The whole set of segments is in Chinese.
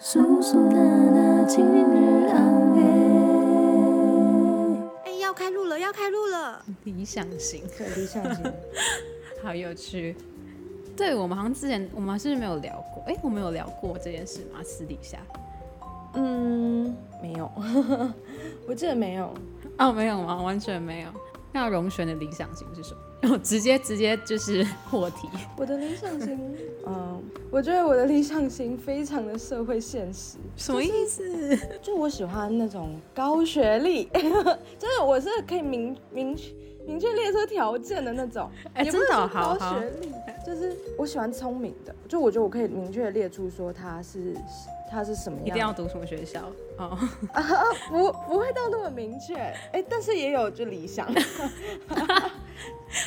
叔叔娜娜今日安慰。哎，要开录了，要开录了！理想型，对，理想型。好有趣。对我们好像之前我们是不是没有聊过？哎，我们有聊过这件事吗？私底下？嗯，没有，我记得没有。哦，没有吗？完全没有。那荣璇的理想型是什么？直接直接就是破题。我的理想型，嗯，我觉得我的理想型非常的社会现实。什么意思？就我喜欢那种高学历，就是我是可以明明明确列出条件的那种。哎，真的好高学历，就是我喜欢聪明的。就我觉得我可以明确列出说他是。他是什么样？一定要读什么学校？哦，不，不会到那么明确。哎，但是也有就理想，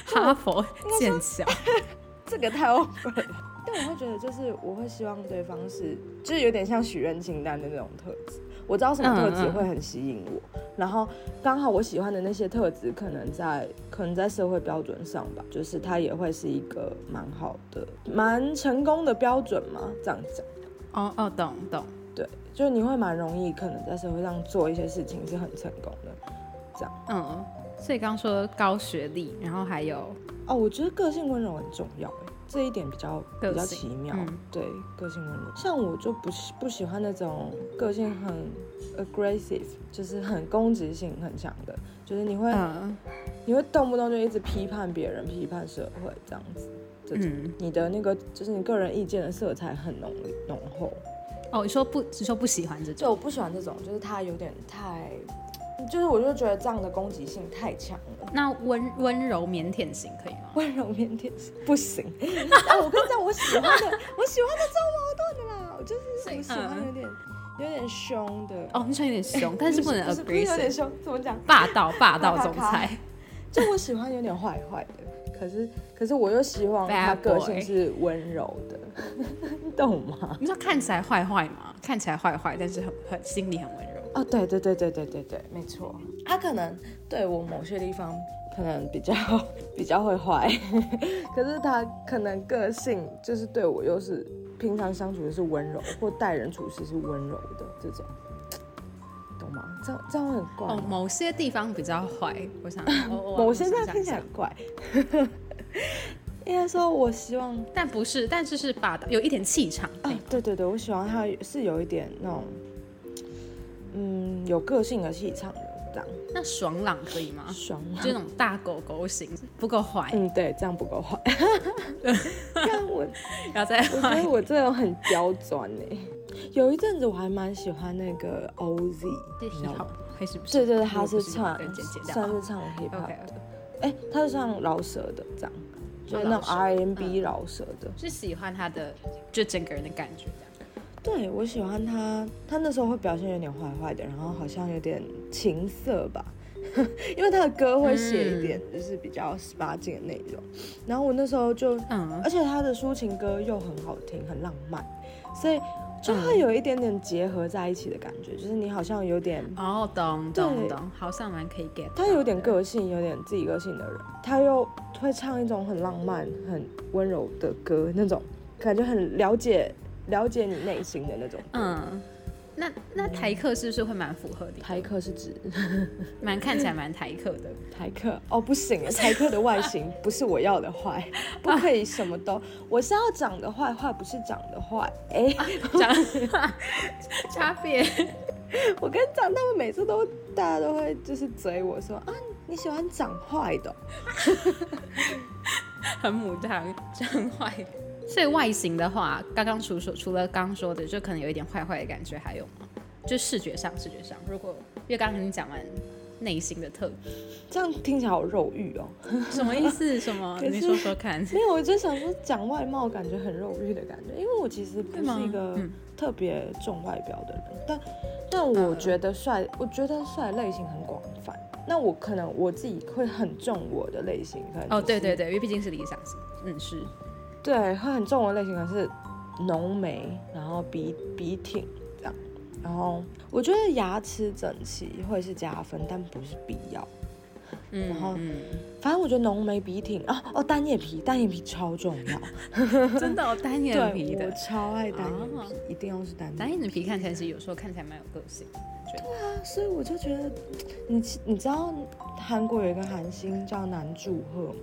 哈佛、剑桥，这个太 over 了。但我会觉得，就是我会希望对方是，就是有点像许愿清单的那种特质。我知道什么特质会很吸引我，然后刚好我喜欢的那些特质，可能在可能在社会标准上吧，就是他也会是一个蛮好的、蛮成功的标准嘛，这样讲。哦哦，懂懂，对，就是你会蛮容易，可能在社会上做一些事情是很成功的，这样。嗯，所以刚刚说高学历，然后还有哦，我觉得个性温柔很重要，哎，这一点比较比较奇妙。对，个性温柔，像我就不不喜欢那种个性很 aggressive，就是很攻击性很强的，就是你会你会动不动就一直批判别人、批判社会这样子。嗯，你的那个就是你个人意见的色彩很浓浓厚。哦，你说不，你说不喜欢这种？就我不喜欢这种，就是他有点太，就是我就觉得这样的攻击性太强了。那温温柔腼腆型可以吗？温柔腼腆型不行。啊，我跟你讲，我喜欢的，我喜欢的超矛盾的啦，我就是我喜欢有点有点凶的。哦，你喜欢有点凶，但是不能 agree。有点凶，怎么讲？霸道霸道总裁。就我喜欢有点坏坏的。可是，可是我又希望他个性是温柔的，你 懂吗？你说看起来坏坏吗？看起来坏坏，但是很很心里很温柔。哦，对对对对对对对，没错。他可能对我某些地方可能比较 比较会坏，可是他可能个性就是对我又是平常相处的是温柔，或待人处事是温柔的这种。这样这样很怪。哦，某些地方比较坏，我想。某些地方听起来很怪。应该说，我希望，但不是，但是是霸道，有一点气场。啊，对对对，我喜欢他是有一点那种，嗯，有个性的气场的这样。那爽朗可以吗？爽朗，就那种大狗狗型，不够坏。嗯，对，这样不够坏。看我，要再，我觉得我这种很刁钻呢。有一阵子我还蛮喜欢那个 OZ，还是对对对，他是唱，算是唱 hip hop 的，哎，他是唱饶舌的，这样，就是那种 R&B 饶舌的，是喜欢他的，就整个人的感觉。对，我喜欢他，他那时候会表现有点坏坏的，然后好像有点情色吧，因为他的歌会写一点就是比较十八禁的内容，然后我那时候就，嗯，而且他的抒情歌又很好听，很浪漫，所以。就会有一点点结合在一起的感觉，就是你好像有点哦，懂懂懂，好像蛮可以 get。他有点个性，有点自己个性的人，他又会唱一种很浪漫、很温柔的歌，那种感觉很了解了解你内心的那种。嗯。那那台客是不是会蛮符合的？台客是指 蛮看起来蛮台客的台客哦，不行，台客的外形 不是我要的坏，不可以什么都，我是要长得坏坏，不是长得坏，哎，长得差别。我跟你讲，他们每次都大家都会就是嘴我说啊，你喜欢长坏的，很母汤长坏。所以外形的话，刚刚除说除了刚说的，就可能有一点坏坏的感觉，还有吗？就视觉上，视觉上，如果因为刚刚跟你讲完内心的特质，这样听起来好肉欲哦。什么意思？什么？你说说看。没有，我就想说讲外貌，感觉很肉欲的感觉。因为我其实不是一个特别重外表的人，但但我觉得帅，我觉得帅类型很广泛。那我可能我自己会很重我的类型，可能哦，对对对，因为毕竟是理想型，嗯是。对，会很重的类型，可是浓眉，然后鼻鼻挺这样，然后我觉得牙齿整齐会是加分，但不是必要。嗯，然后反正我觉得浓眉鼻挺哦哦单眼皮，单眼皮超重要，真的 单眼皮的，我超爱单眼皮，一定要是单眼。单眼皮看起来是有时候看起来蛮有个性。对啊，所以我就觉得，你你知道韩国有一个韩星叫南柱赫吗？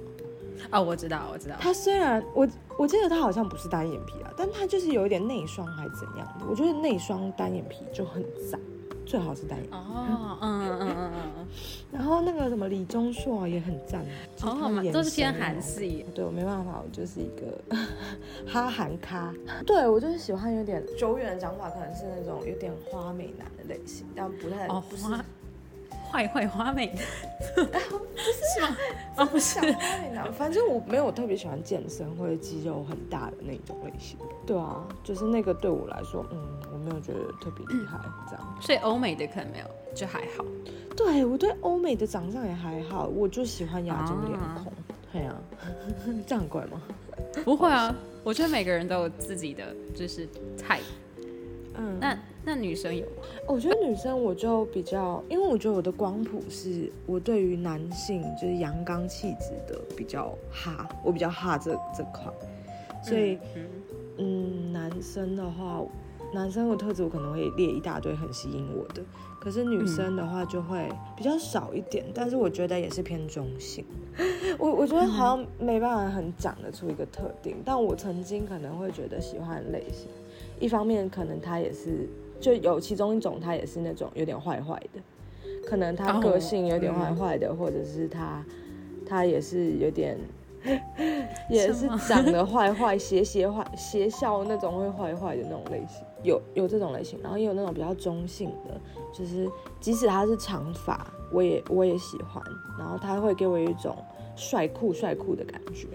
哦，我知道，我知道。他虽然我我记得他好像不是单眼皮啊，但他就是有一点内双还是怎样的。我觉得内双单眼皮就很赞。最好是单眼哦，嗯嗯嗯嗯嗯，然后那个什么李钟硕也很赞，哦，都是偏韩系。对我没办法，我就是一个 哈韩咖。对我就是喜欢有点久远的讲法，可能是那种有点花美男的类型，但不太哦，不是。坏坏花美男，不是 吗？啊，不是花美男，反正我没有特别喜欢健身或者肌肉很大的那种类型。对啊，就是那个对我来说，嗯，我没有觉得特别厉害这样。所以欧美的可能没有，就还好。对我对欧美的长相也还好，我就喜欢亚洲脸孔。对啊，这样怪吗？不会啊，我觉得每个人都有自己的就是菜。嗯，那。那女生有吗？我觉得女生我就比较，因为我觉得我的光谱是我对于男性就是阳刚气质的比较哈，我比较哈这这块，所以嗯，男生的话，男生的特质我可能会列一大堆很吸引我的，可是女生的话就会比较少一点，但是我觉得也是偏中性。我我觉得好像没办法很讲得出一个特定，但我曾经可能会觉得喜欢类型，一方面可能他也是。就有其中一种，他也是那种有点坏坏的，可能他个性有点坏坏的，或者是他他也是有点，也是长得坏坏、邪邪坏、邪笑那种会坏坏的那种类型，有有这种类型，然后也有那种比较中性的，就是即使他是长发，我也我也喜欢，然后他会给我一种帅酷帅酷的感觉。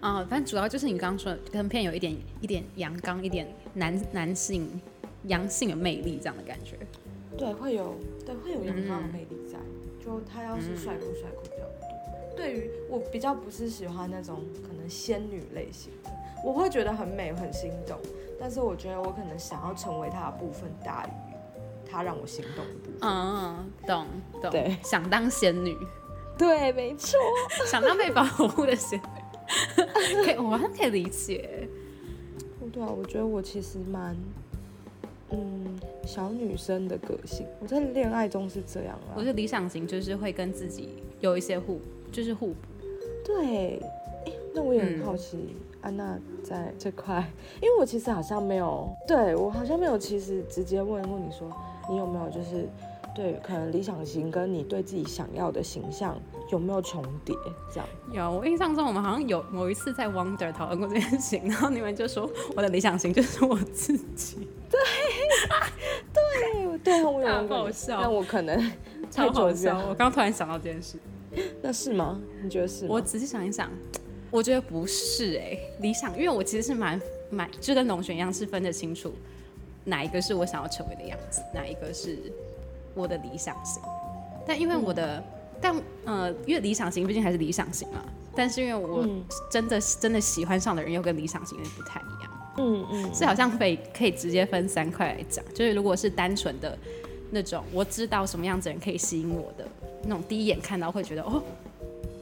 啊，反正主要就是你刚刚说，可能偏有一点一点阳刚，一点男男性。阳性的魅力这样的感觉，对，会有，对，会有阳刚的魅力在。就他要是帅酷帅酷比较多。对于我比较不是喜欢那种可能仙女类型的，我会觉得很美很心动，但是我觉得我可能想要成为他的部分大于他让我心动的部分。嗯，懂懂。对，想当仙女。对，没错。想当被保护的仙女。可以，我好像可以理解。对啊，我觉得我其实蛮。嗯，小女生的个性，我在恋爱中是这样啊。我是理想型，就是会跟自己有一些互，就是互补。对，那我也很好奇，安娜在这块，因为我其实好像没有，对我好像没有，其实直接问过你说，你有没有就是对，可能理想型跟你对自己想要的形象有没有重叠？这样有，我印象中我们好像有某一次在 Wonder 讨论过这件事情，然后你们就说我的理想型就是我自己。对，对，对，我有 很好笑，但我可能超好笑。我刚突然想到这件事，那是吗？你觉得是？我仔细想一想，我觉得不是哎。理想，因为我其实是蛮蛮，就跟龙璇一样，是分得清楚哪一个是我想要成为的样子，哪一个是我的理想型。但因为我的，但呃，因为理想型毕竟还是理想型嘛。但是因为我真的真的喜欢上的人又跟理想型的不太一样。嗯嗯，是好像可以可以直接分三块来讲，就是如果是单纯的那种，我知道什么样子人可以吸引我的那种，第一眼看到会觉得哦，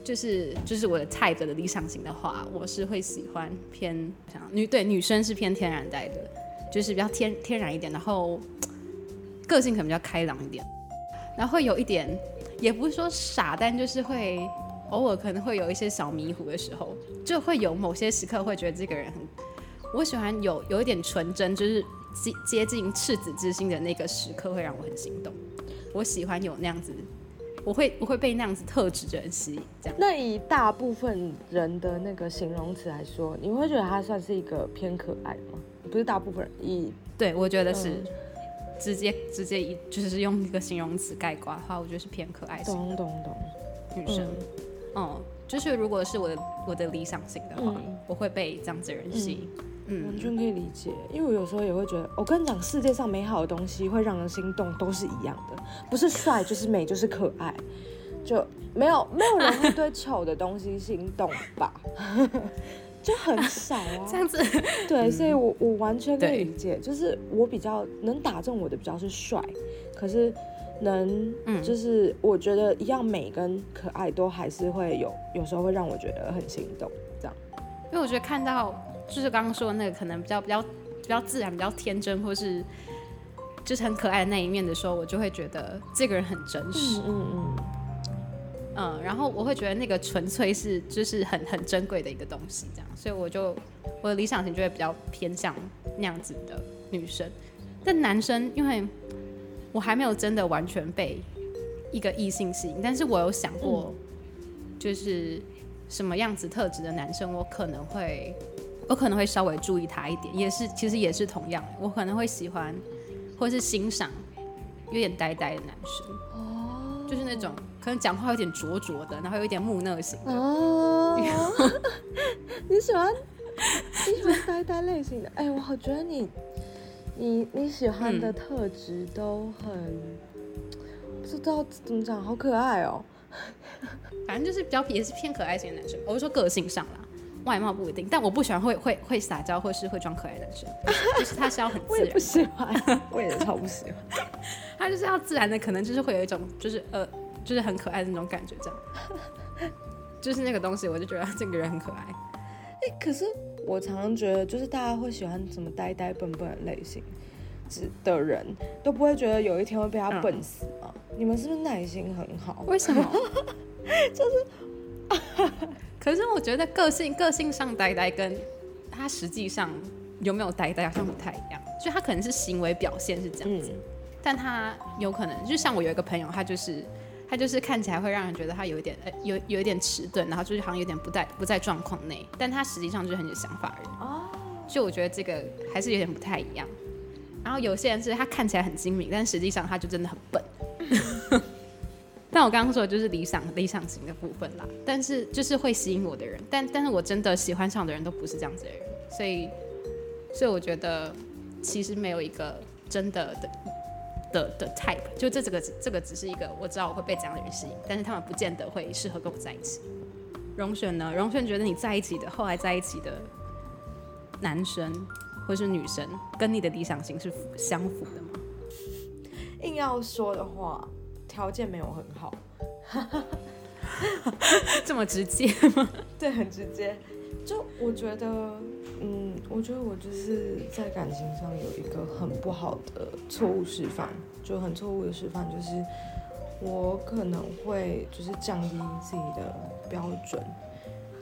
就是就是我的 type 的理想型的话，我是会喜欢偏女对女生是偏天然呆的，就是比较天天然一点，然后个性可能比较开朗一点，然后会有一点也不是说傻，但就是会偶尔可能会有一些小迷糊的时候，就会有某些时刻会觉得这个人很。我喜欢有有一点纯真，就是接接近赤子之心的那个时刻，会让我很心动。我喜欢有那样子，我会我会被那样子特质的人吸引。这样。那以大部分人的那个形容词来说，你会觉得他算是一个偏可爱吗？不是大部分人，以对我觉得是直接直接一就是用一个形容词概括的话，我觉得是偏可爱。懂懂懂，女生，哦，就是如果是我的我的理想型的话，我会被这样子的人吸引。嗯完全可以理解，因为我有时候也会觉得，我跟你讲，世界上美好的东西会让人心动，都是一样的，不是帅就是美就是可爱，就没有没有人会对丑的东西心动吧？就很少啊，这样子。对，所以我我完全可以理解，就是我比较能打中我的比较是帅，可是能，嗯，就是我觉得一样美跟可爱都还是会有，有时候会让我觉得很心动，这样。因为我觉得看到就是刚刚说的那个可能比较比较比较自然、比较天真，或是就是很可爱的那一面的时候，我就会觉得这个人很真实。嗯嗯嗯。嗯，然后我会觉得那个纯粹是就是很很珍贵的一个东西，这样，所以我就我的理想型就会比较偏向那样子的女生。但男生，因为我还没有真的完全被一个异性吸引，但是我有想过，就是什么样子特质的男生，我可能会，我可能会稍微注意他一点，也是其实也是同样，我可能会喜欢或是欣赏有点呆呆的男生，哦，就是那种可能讲话有点灼灼的，然后有一点木讷型的。哦，你喜欢你喜欢呆呆类型的？哎，我好觉得你。你你喜欢的特质都很不知道怎么讲，好可爱哦。反正就是比较也是偏可爱型的男生。我是说个性上啦，外貌不一定。但我不喜欢会会会撒娇或是会装可爱的男生，就是他是要很自然。我也不喜欢，我也超不喜欢。他就是要自然的，可能就是会有一种就是呃就是很可爱的那种感觉，这样。就是那个东西，我就觉得这个人很可爱。哎，可是。我常常觉得，就是大家会喜欢什么呆呆笨笨的类型，的的人都不会觉得有一天会被他笨死吗？你们是不是耐心很好？为什么？就是，可是我觉得个性个性上呆呆，跟他实际上有没有呆呆好像不太一样。就他可能是行为表现是这样子，但他有可能就像我有一个朋友，他就是。他就是看起来会让人觉得他有一点呃有有一点迟钝，然后就是好像有点不在不在状况内，但他实际上就是很有想法人哦。就我觉得这个还是有点不太一样。然后有些人是他看起来很精明，但实际上他就真的很笨。但我刚刚说的就是理想理想型的部分啦，但是就是会吸引我的人，但但是我真的喜欢上的人都不是这样子的人，所以所以我觉得其实没有一个真的的。的的 type 就这这个这个只是一个我知道我会被这样的人吸引，但是他们不见得会适合跟我在一起。荣选呢？荣选觉得你在一起的后来在一起的男生或是女生跟你的理想型是相符的吗？硬要说的话，条件没有很好，这么直接吗？对，很直接。就我觉得，嗯，我觉得我就是在感情上有一个很不好的错误示范，就很错误的示范，就是我可能会就是降低自己的标准，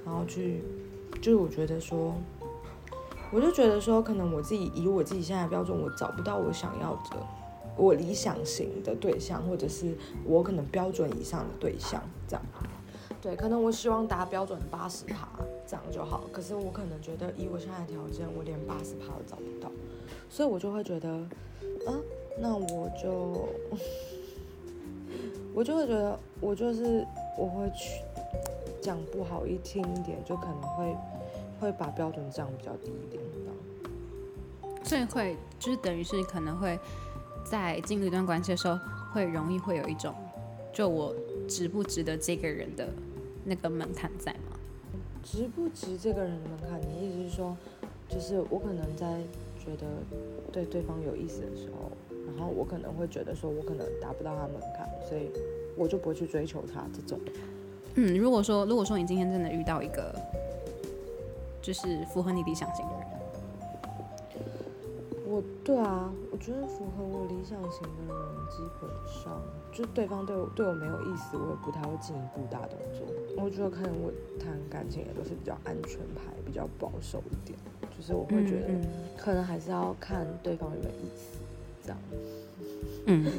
然后去，就是我觉得说，我就觉得说，可能我自己以我自己现在的标准，我找不到我想要的，我理想型的对象，或者是我可能标准以上的对象，这样。对，可能我希望达标准八十趴这样就好，可是我可能觉得以我现在的条件，我连八十趴都找不到，所以我就会觉得，嗯，那我就，我就会觉得，我就是我会去讲不好一听一点，就可能会会把标准降比较低一点，这样。所以会就是等于是可能会在进入一段关系的时候，会容易会有一种，就我值不值得这个人的。那个门槛在吗？值不值这个人的门槛？你意思是说，就是我可能在觉得对对方有意思的时候，然后我可能会觉得说我可能达不到他门槛，所以我就不会去追求他这种。嗯，如果说如果说你今天真的遇到一个就是符合你理想型的人，我对啊，我觉得符合我理想型的人，基本上。就对方对我对我没有意思，我也不太会进一步大动作。我觉得可能我谈感情也都是比较安全牌，比较保守一点。就是我会觉得，可能还是要看对方有没有意思，这样。嗯。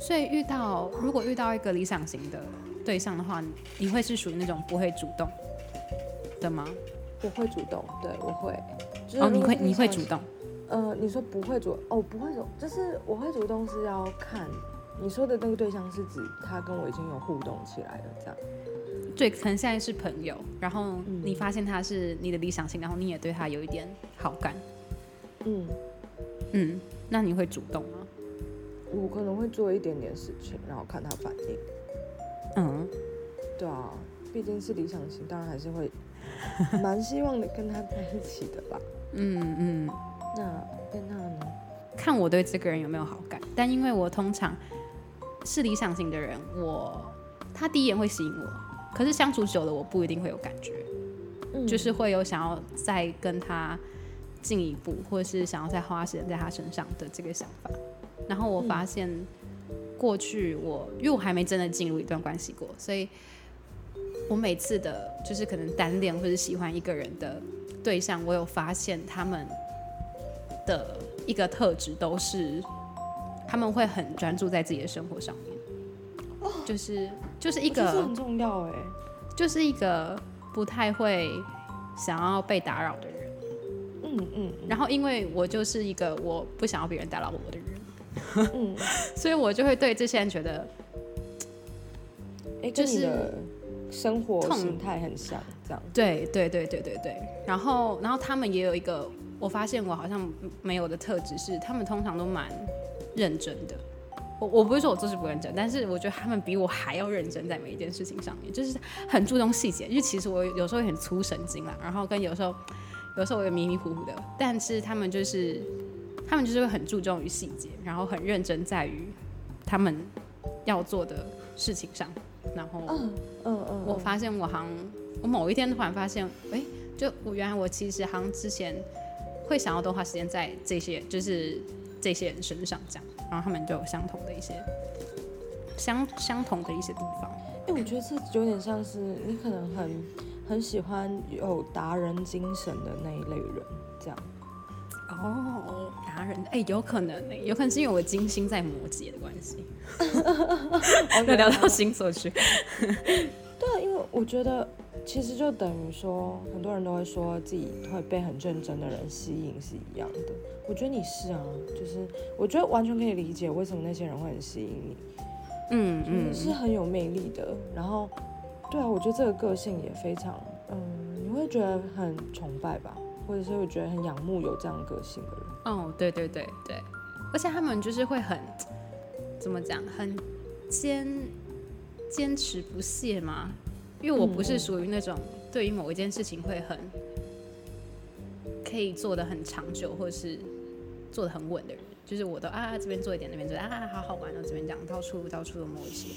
所以遇到如果遇到一个理想型的对象的话，你会是属于那种不会主动的吗？我会主动，对我会。哦，你会你会主动。呃，你说不会主哦，不会主，就是我会主动是要看你说的那个对象是指他跟我已经有互动起来了这样。对，可能现在是朋友，然后你发现他是你的理想型，然后你也对他有一点好感。嗯嗯，那你会主动吗？我可能会做一点点事情，然后看他反应。嗯，对啊，毕竟是理想型，当然还是会蛮希望的跟他在一起的吧。嗯嗯。那跟他呢？看我对这个人有没有好感。但因为我通常是理想型的人，我他第一眼会吸引我，可是相处久了我不一定会有感觉，就是会有想要再跟他进一步，或者是想要再花时间在他身上的这个想法。然后我发现过去我因为我还没真的进入一段关系过，所以。我每次的，就是可能单恋或者喜欢一个人的对象，我有发现他们的一个特质都是，他们会很专注在自己的生活上面，哦，就是就是一个很重要哎，就是一个不太会想要被打扰的人，嗯嗯，然后因为我就是一个我不想要别人打扰我的人，嗯，所以我就会对这些人觉得，哎，就是。生活形态很像，这样。对对对对对对。然后，然后他们也有一个，我发现我好像没有的特质是，他们通常都蛮认真的。我我不是说我做事不认真，但是我觉得他们比我还要认真在每一件事情上面，就是很注重细节。因为其实我有时候很粗神经啦，然后跟有时候有时候我也迷迷糊糊的，但是他们就是他们就是会很注重于细节，然后很认真在于他们要做的事情上。然后，嗯嗯嗯，我发现我好像，我某一天突然发现，哎，就我原来我其实好像之前会想要多花时间在这些，就是这些人身上这样，然后他们就有相同的一些相相同的一些地方。哎，我觉得这有点像是你可能很很喜欢有达人精神的那一类人这样。哦，达人哎，有可能哎，有可能是因为我金星在摩羯的关系，要 聊到星座去。对啊，因为我觉得其实就等于说，很多人都会说自己会被很认真的人吸引是一样的。我觉得你是啊，就是我觉得完全可以理解为什么那些人会很吸引你。嗯嗯，是很有魅力的。然后，对啊，我觉得这个个性也非常，嗯，你会觉得很崇拜吧。或者是会觉得很仰慕有这样个性的人。哦，对对对对，而且他们就是会很怎么讲，很坚坚持不懈嘛。因为我不是属于那种对于某一件事情会很可以做的很长久，或者是做的很稳的人。就是我都啊这边做一点，那边做啊好好玩哦，这边讲到处到处都摸一些。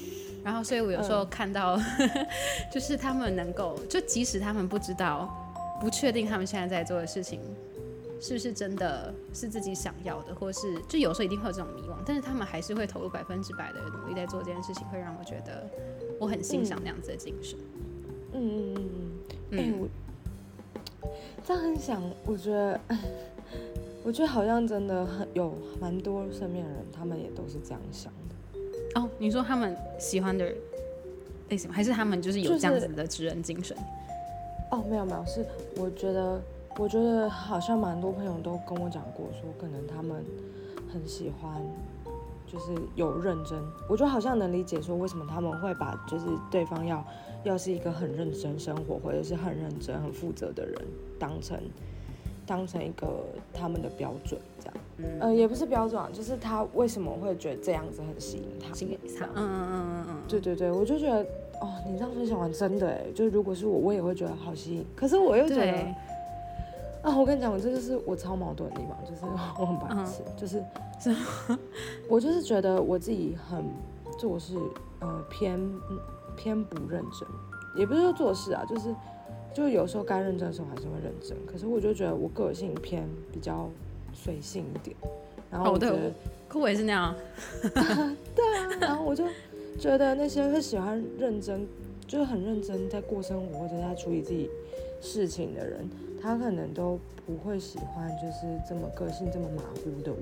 然后，所以我有时候看到，就是他们能够，就即使他们不知道。不确定他们现在在做的事情是不是真的是自己想要的，或是就有时候一定会有这种迷惘，但是他们还是会投入百分之百的努力在做这件事情，会让我觉得我很欣赏那样子的精神。嗯嗯嗯嗯嗯。哎，我这样很想，我觉得，我觉得好像真的很有蛮多身边的人，他们也都是这样想的。哦，你说他们喜欢的类型，还是他们就是有这样子的职人精神？哦，没有没有，是我觉得，我觉得好像蛮多朋友都跟我讲过，说可能他们很喜欢，就是有认真，我觉得好像能理解说为什么他们会把就是对方要要是一个很认真生活或者是很认真很负责的人当成当成一个他们的标准这样，嗯，也不是标准啊，就是他为什么会觉得这样子很吸引他，吸引他，嗯嗯嗯嗯嗯，对对对，我就觉得。哦，你这样分享完真的哎，就是如果是我，我也会觉得好吸引。可是我又觉得，啊，我跟你讲，我这就是我超矛盾的地方，就是 我很白痴，就是，我就是觉得我自己很做事，呃，偏偏不认真，也不是说做事啊，就是就有时候该认真的时候还是会认真。可是我就觉得我个性偏比较随性一点，然后我觉得，可我也是那样，对啊，然后我就。觉得那些会喜欢认真，就是很认真在过生活或者在处理自己事情的人，他可能都不会喜欢就是这么个性这么马虎的我，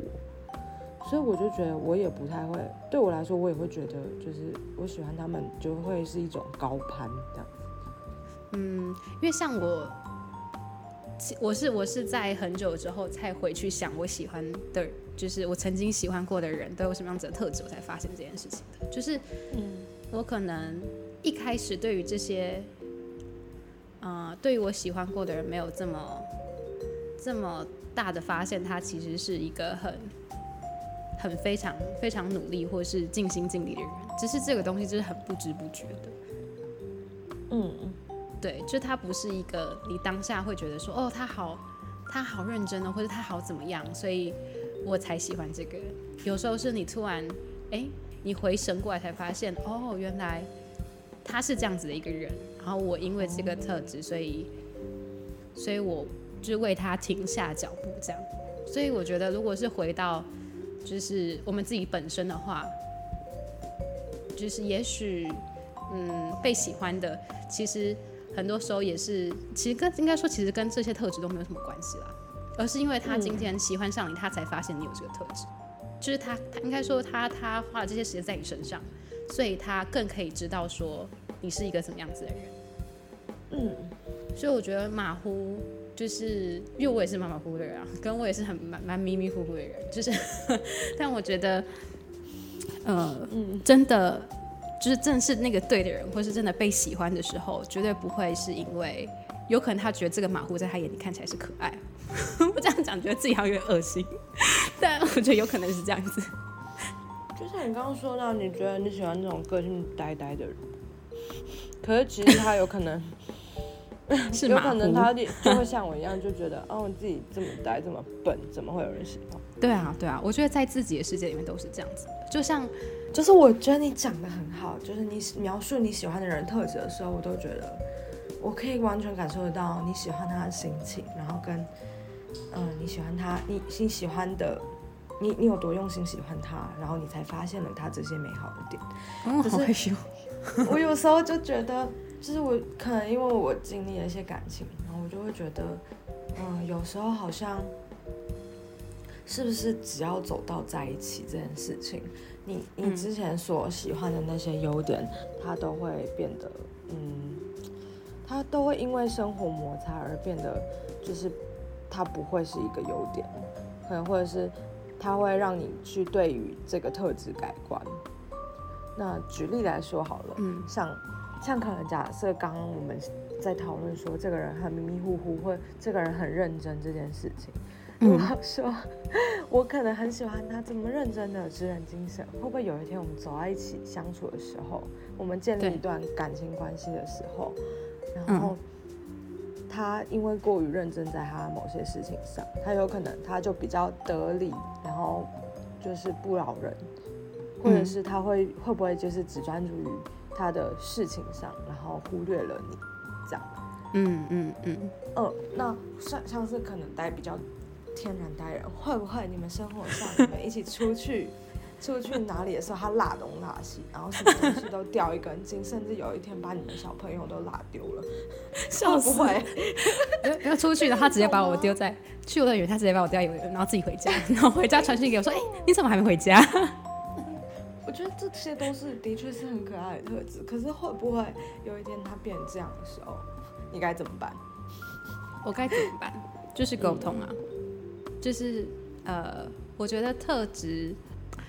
所以我就觉得我也不太会，对我来说我也会觉得就是我喜欢他们就会是一种高攀这样。嗯，因为像我，我是我是在很久之后才回去想我喜欢的。就是我曾经喜欢过的人都有什么样子的特质，我才发现这件事情的。就是，嗯，我可能一开始对于这些，呃，对于我喜欢过的人没有这么这么大的发现，他其实是一个很很非常非常努力或是尽心尽力的人。只是这个东西就是很不知不觉的。嗯，对，就他不是一个你当下会觉得说，哦，他好。他好认真哦，或者他好怎么样，所以我才喜欢这个人。有时候是你突然，哎，你回神过来才发现，哦，原来他是这样子的一个人。然后我因为这个特质，所以，所以我就为他停下脚步，这样。所以我觉得，如果是回到就是我们自己本身的话，就是也许，嗯，被喜欢的，其实很多时候也是，其实跟应该说，其实跟这些特质都没有什么关系啦，而是因为他今天喜欢上你，他才发现你有这个特质。就是他，他应该说他他花了这些时间在你身上，所以他更可以知道说你是一个怎么样子的人。嗯，所以我觉得马虎就是，因为我也是马马虎虎的人啊，跟我也是很蛮蛮迷迷糊糊的人，就是，但我觉得，呃，真的就是正是那个对的人，或是真的被喜欢的时候，绝对不会是因为有可能他觉得这个马虎在他眼里看起来是可爱。我这样讲，觉得自己好像有点恶心，但我觉得有可能是这样子。就像你刚刚说到，你觉得你喜欢那种个性呆呆的人，可是其实他有可能，是有可能他就会像我一样，就觉得哦，自己这么呆这么笨，怎么会有人喜欢？对啊，对啊，我觉得在自己的世界里面都是这样子。就像，就是我觉得你讲的很好，就是你描述你喜欢的人特质的时候，我都觉得我可以完全感受得到你喜欢他的心情，然后跟。嗯，你喜欢他，你你喜欢的，你你有多用心喜欢他，然后你才发现了他这些美好的点。哦，好害羞。我有时候就觉得，就是我可能因为我经历了一些感情，然后我就会觉得，嗯，有时候好像，是不是只要走到在一起这件事情，你你之前所喜欢的那些优点，它都会变得，嗯，它都会因为生活摩擦而变得，就是。它不会是一个优点，可能或者是它会让你去对于这个特质改观。那举例来说好了，嗯，像像可能假设刚刚我们在讨论说这个人很迷迷糊糊，或这个人很认真这件事情，如果说 我可能很喜欢他这么认真的职人精神，会不会有一天我们走在一起相处的时候，我们建立一段感情关系的时候，然后。他因为过于认真在他某些事情上，他有可能他就比较得理，然后就是不饶人，或者是他会会不会就是只专注于他的事情上，然后忽略了你，这样。嗯嗯嗯。呃，那像像是可能待比较天然呆人，会不会你们生活上你们一起出去？出去哪里的时候，他拉东拉西，然后什么东西都掉一根筋，甚至有一天把你们小朋友都拉丢了。笑 不会，要出去的他直接把我丢在去幼儿园，他直接把我丢在幼儿园，然后自己回家，然后回家传讯给我说：“哎，你怎么还没回家？”我觉得这些都是的确是很可爱的特质，可是会不会有一天他变成这样的时候，你该怎么办？我该怎么办？就是沟通啊，就是呃，我觉得特质。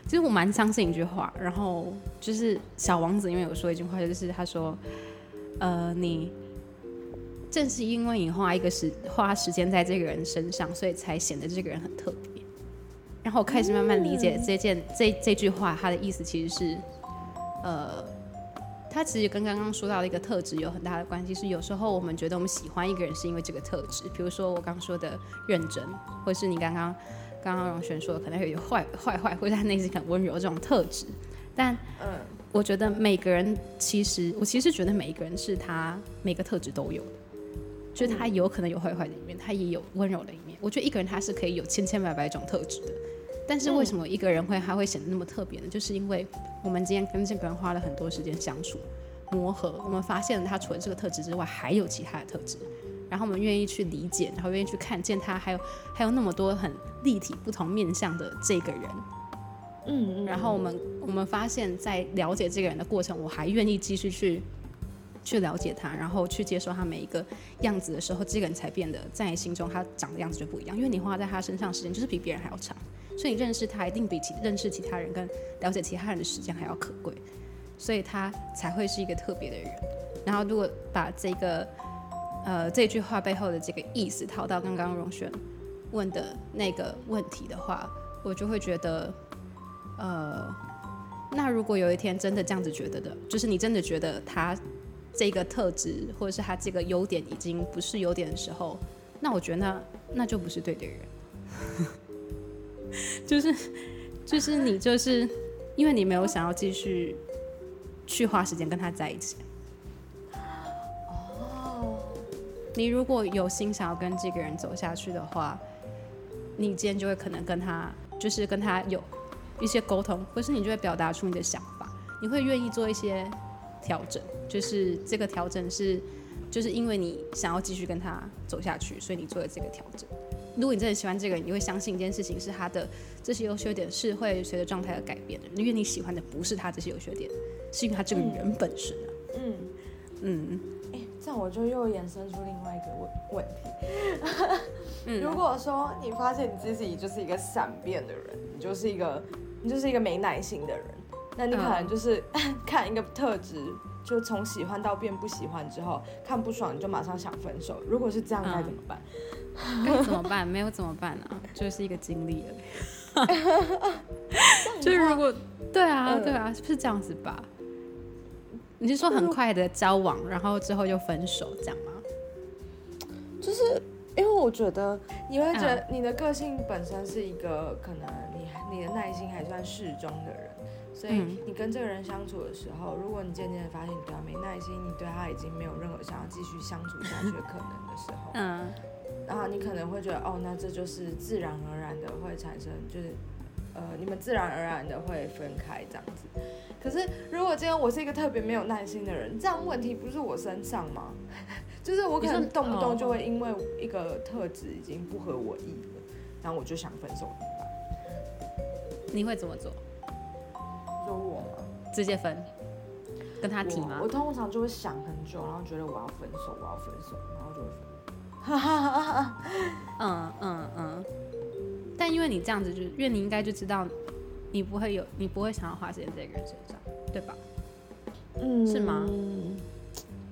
其实我蛮相信一句话，然后就是小王子因为有说一句话，就是他说，呃，你正是因为你花一个时花时间在这个人身上，所以才显得这个人很特。然后我开始慢慢理解这件这这句话，它的意思其实是，呃，它其实跟刚刚说到的一个特质有很大的关系。是有时候我们觉得我们喜欢一个人是因为这个特质，比如说我刚说的认真，或是你刚刚。刚刚荣璇说的可能有点坏坏坏，或者他内心很温柔这种特质，但嗯，我觉得每个人其实，我其实觉得每一个人是他每个特质都有的，就是他有可能有坏坏的一面，他也有温柔的一面。我觉得一个人他是可以有千千百百种特质的，但是为什么一个人会他会显得那么特别呢？就是因为我们今天跟这个人花了很多时间相处磨合，我们发现了他除了这个特质之外，还有其他的特质。然后我们愿意去理解，然后愿意去看见他，还有还有那么多很立体、不同面向的这个人，嗯，然后我们我们发现，在了解这个人的过程，我还愿意继续去去了解他，然后去接受他每一个样子的时候，这个人才变得在你心中他长的样子就不一样，因为你花在他身上时间就是比别人还要长，所以你认识他一定比其认识其他人跟了解其他人的时间还要可贵，所以他才会是一个特别的人。然后如果把这个。呃，这句话背后的这个意思套到刚刚荣轩问的那个问题的话，我就会觉得，呃，那如果有一天真的这样子觉得的，就是你真的觉得他这个特质或者是他这个优点已经不是优点的时候，那我觉得那那就不是对的人。就是就是你就是因为你没有想要继续去花时间跟他在一起。哦，你如果有心想要跟这个人走下去的话，你今天就会可能跟他就是跟他有一些沟通，或是你就会表达出你的想法，你会愿意做一些调整，就是这个调整是就是因为你想要继续跟他走下去，所以你做了这个调整。如果你真的喜欢这个人，你会相信一件事情是他的这些优缺点是会随着状态而改变的，因为你喜欢的不是他这些优缺点，是因为他这个人本身啊。嗯嗯，哎，这样我就又衍生出另外一个问问题。如果说你发现你自己就是一个善变的人，你就是一个你就是一个没耐心的人，那你可能就是 看一个特质，就从喜欢到变不喜欢之后，看不爽你就马上想分手。如果是这样，该怎么办？该怎么办？没有怎么办啊？就是一个经历了。就是如果对啊，对啊，是这样子吧？你是说很快的交往，然后之后就分手这样吗？就是因为我觉得你会觉得你的个性本身是一个可能你你的耐心还算适中的人，所以你跟这个人相处的时候，如果你渐渐的发现你对他没耐心，你对他已经没有任何想要继续相处下去的可能的时候，嗯。然后你可能会觉得，哦，那这就是自然而然的会产生，就是，呃，你们自然而然的会分开这样子。可是如果今天我是一个特别没有耐心的人，这样问题不是我身上吗？就是我可能动不动就会因为一个特质已经不合我意了，然后我就想分手怎么办？你会怎么做？直接分？跟他提吗？我通常就会想很久，然后觉得我要分手，我要分手，然后就会分。哈哈哈哈嗯嗯嗯，但因为你这样子，就因为你应该就知道，你不会有，你不会想要花时间在一个人身上，对吧？嗯，是吗？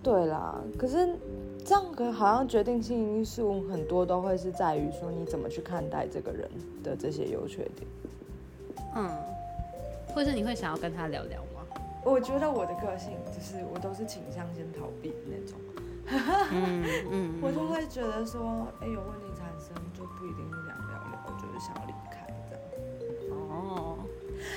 对啦，可是这样可好像决定性因素很多都会是在于说你怎么去看待这个人的这些优缺点。嗯，或者你会想要跟他聊聊吗？我觉得我的个性就是我都是倾向先逃避那种。嗯嗯，我就会觉得说，哎，有问题产生就不一定是想聊聊，就是想要离开这样。哦，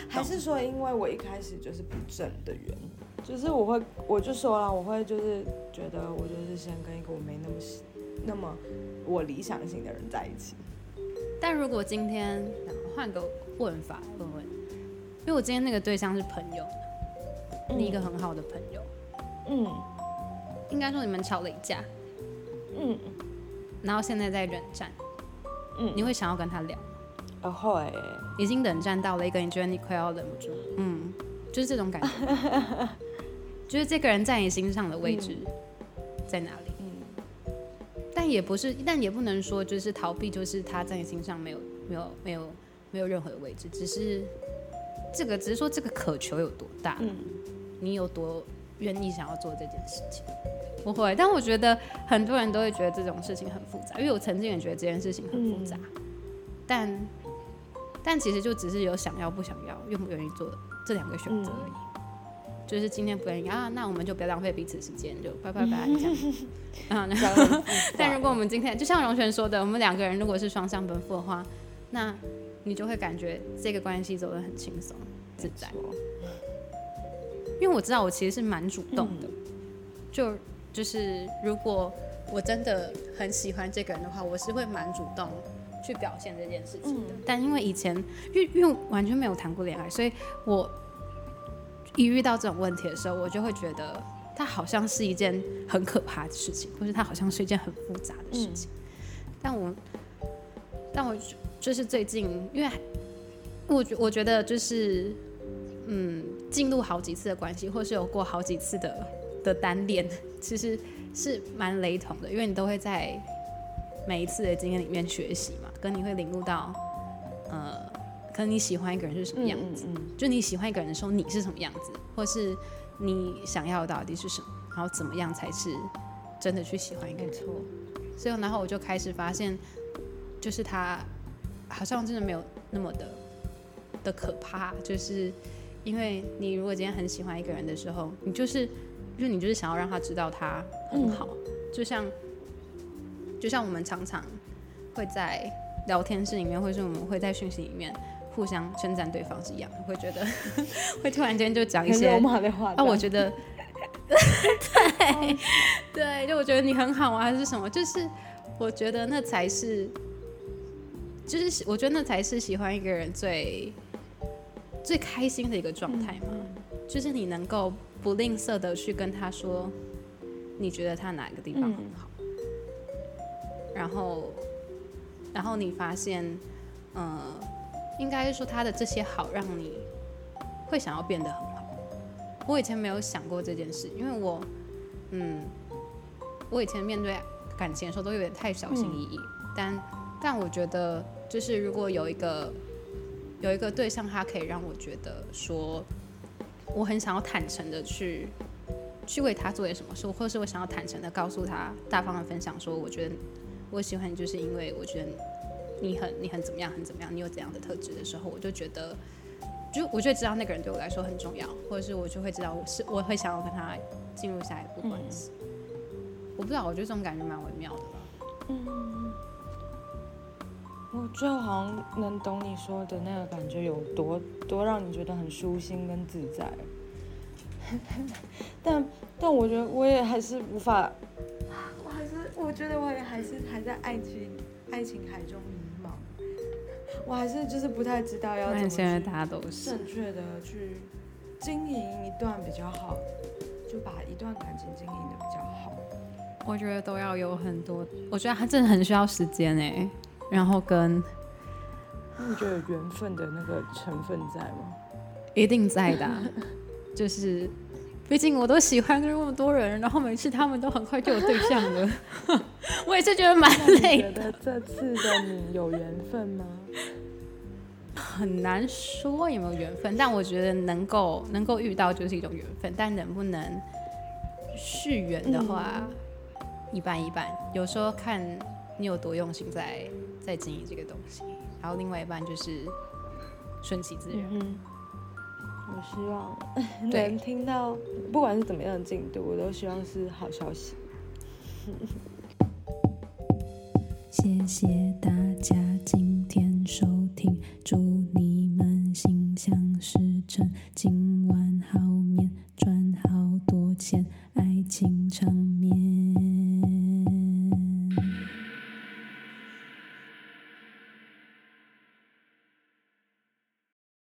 还是说因为我一开始就是不正的原因，就是我会，我就说了，我会就是觉得我就是先跟一个我没那么那么我理想型的人在一起。但如果今天换个问法问问，因为我今天那个对象是朋友，你一个很好的朋友，嗯。应该说你们吵了一架，嗯，然后现在在冷战，嗯，你会想要跟他聊？啊会，已经冷战到了一个你觉得你快要忍不住，嗯，就是这种感觉，就是这个人在你心上的位置在哪里？嗯，但也不是，但也不能说就是逃避，就是他在你心上没有没有没有没有任何的位置，只是这个只是说这个渴求有多大，嗯，你有多愿意想要做这件事情。不会，但我觉得很多人都会觉得这种事情很复杂，因为我曾经也觉得这件事情很复杂，但但其实就只是有想要不想要，愿不愿意做这两个选择而已。就是今天不愿意啊，那我们就不要浪费彼此时间，就拜拜拜这样。啊 但如果我们今天就像荣璇说的，我们两个人如果是双向奔赴的话，那你就会感觉这个关系走得很轻松自在。因为我知道我其实是蛮主动的，就。就是如果我真的很喜欢这个人的话，我是会蛮主动去表现这件事情的。但因为以前因为因为完全没有谈过恋爱，所以我一遇到这种问题的时候，我就会觉得它好像是一件很可怕的事情，或者它好像是一件很复杂的事情。但我但我就是最近，因为我觉我觉得就是嗯，进入好几次的关系，或是有过好几次的。的单恋其实是蛮雷同的，因为你都会在每一次的经验里面学习嘛，跟你会领悟到，呃，可能你喜欢一个人是什么样子，就你喜欢一个人的时候你是什么样子，或是你想要到底是什么，然后怎么样才是真的去喜欢一个人。错，所以然后我就开始发现，就是他好像真的没有那么的的可怕，就是因为你如果今天很喜欢一个人的时候，你就是。因为你就是想要让他知道他很好，就像就像我们常常会在聊天室里面，或是我们会在讯息里面互相称赞对方是一样的，会觉得 会突然间就讲一些啊，我觉得 对对，就我觉得你很好啊，还是什么，就是我觉得那才是，就是我觉得那才是喜欢一个人最最开心的一个状态嘛，就是你能够不吝啬的去跟他说。你觉得他哪个地方很好？然后，然后你发现，呃，应该是说他的这些好让你会想要变得很好。我以前没有想过这件事，因为我，嗯，我以前面对感情的时候都有点太小心翼翼。但，但我觉得，就是如果有一个有一个对象，他可以让我觉得说，我很想要坦诚的去。去为他做点什么事，或是我想要坦诚的告诉他，大方的分享说，我觉得我喜欢你，就是因为我觉得你很你很怎么样，很怎么样，你有怎样的特质的时候，我就觉得，就我就知道那个人对我来说很重要，或者是我就会知道我是我会想要跟他进入下一步关系。我不知道，我觉得这种感觉蛮微妙的吧。嗯，我最后好像能懂你说的那个感觉有多多让你觉得很舒心跟自在。但但我觉得我也还是无法，我还是我觉得我也还是还在爱情爱情海中迷茫，我还是就是不太知道要怎么正确的去经营一段比较好，就把一段感情经营的比较好。我觉得都要有很多，我觉得他真的很需要时间哎，然后跟，你觉得缘分的那个成分在吗？一定在的。就是，毕竟我都喜欢跟那么多人，然后每次他们都很快就有对象了，我也是觉得蛮累的。这次的你有缘分吗？很难说有没有缘分，但我觉得能够能够遇到就是一种缘分，但能不能续缘的话，一半一半。有时候看你有多用心在在经营这个东西，然后另外一半就是顺其自然。我希望 能听到，不管是怎么样的进度，我都希望是好消息。谢谢大家今天收听，祝你们心想事成，今晚好眠，赚好多钱，爱情长绵。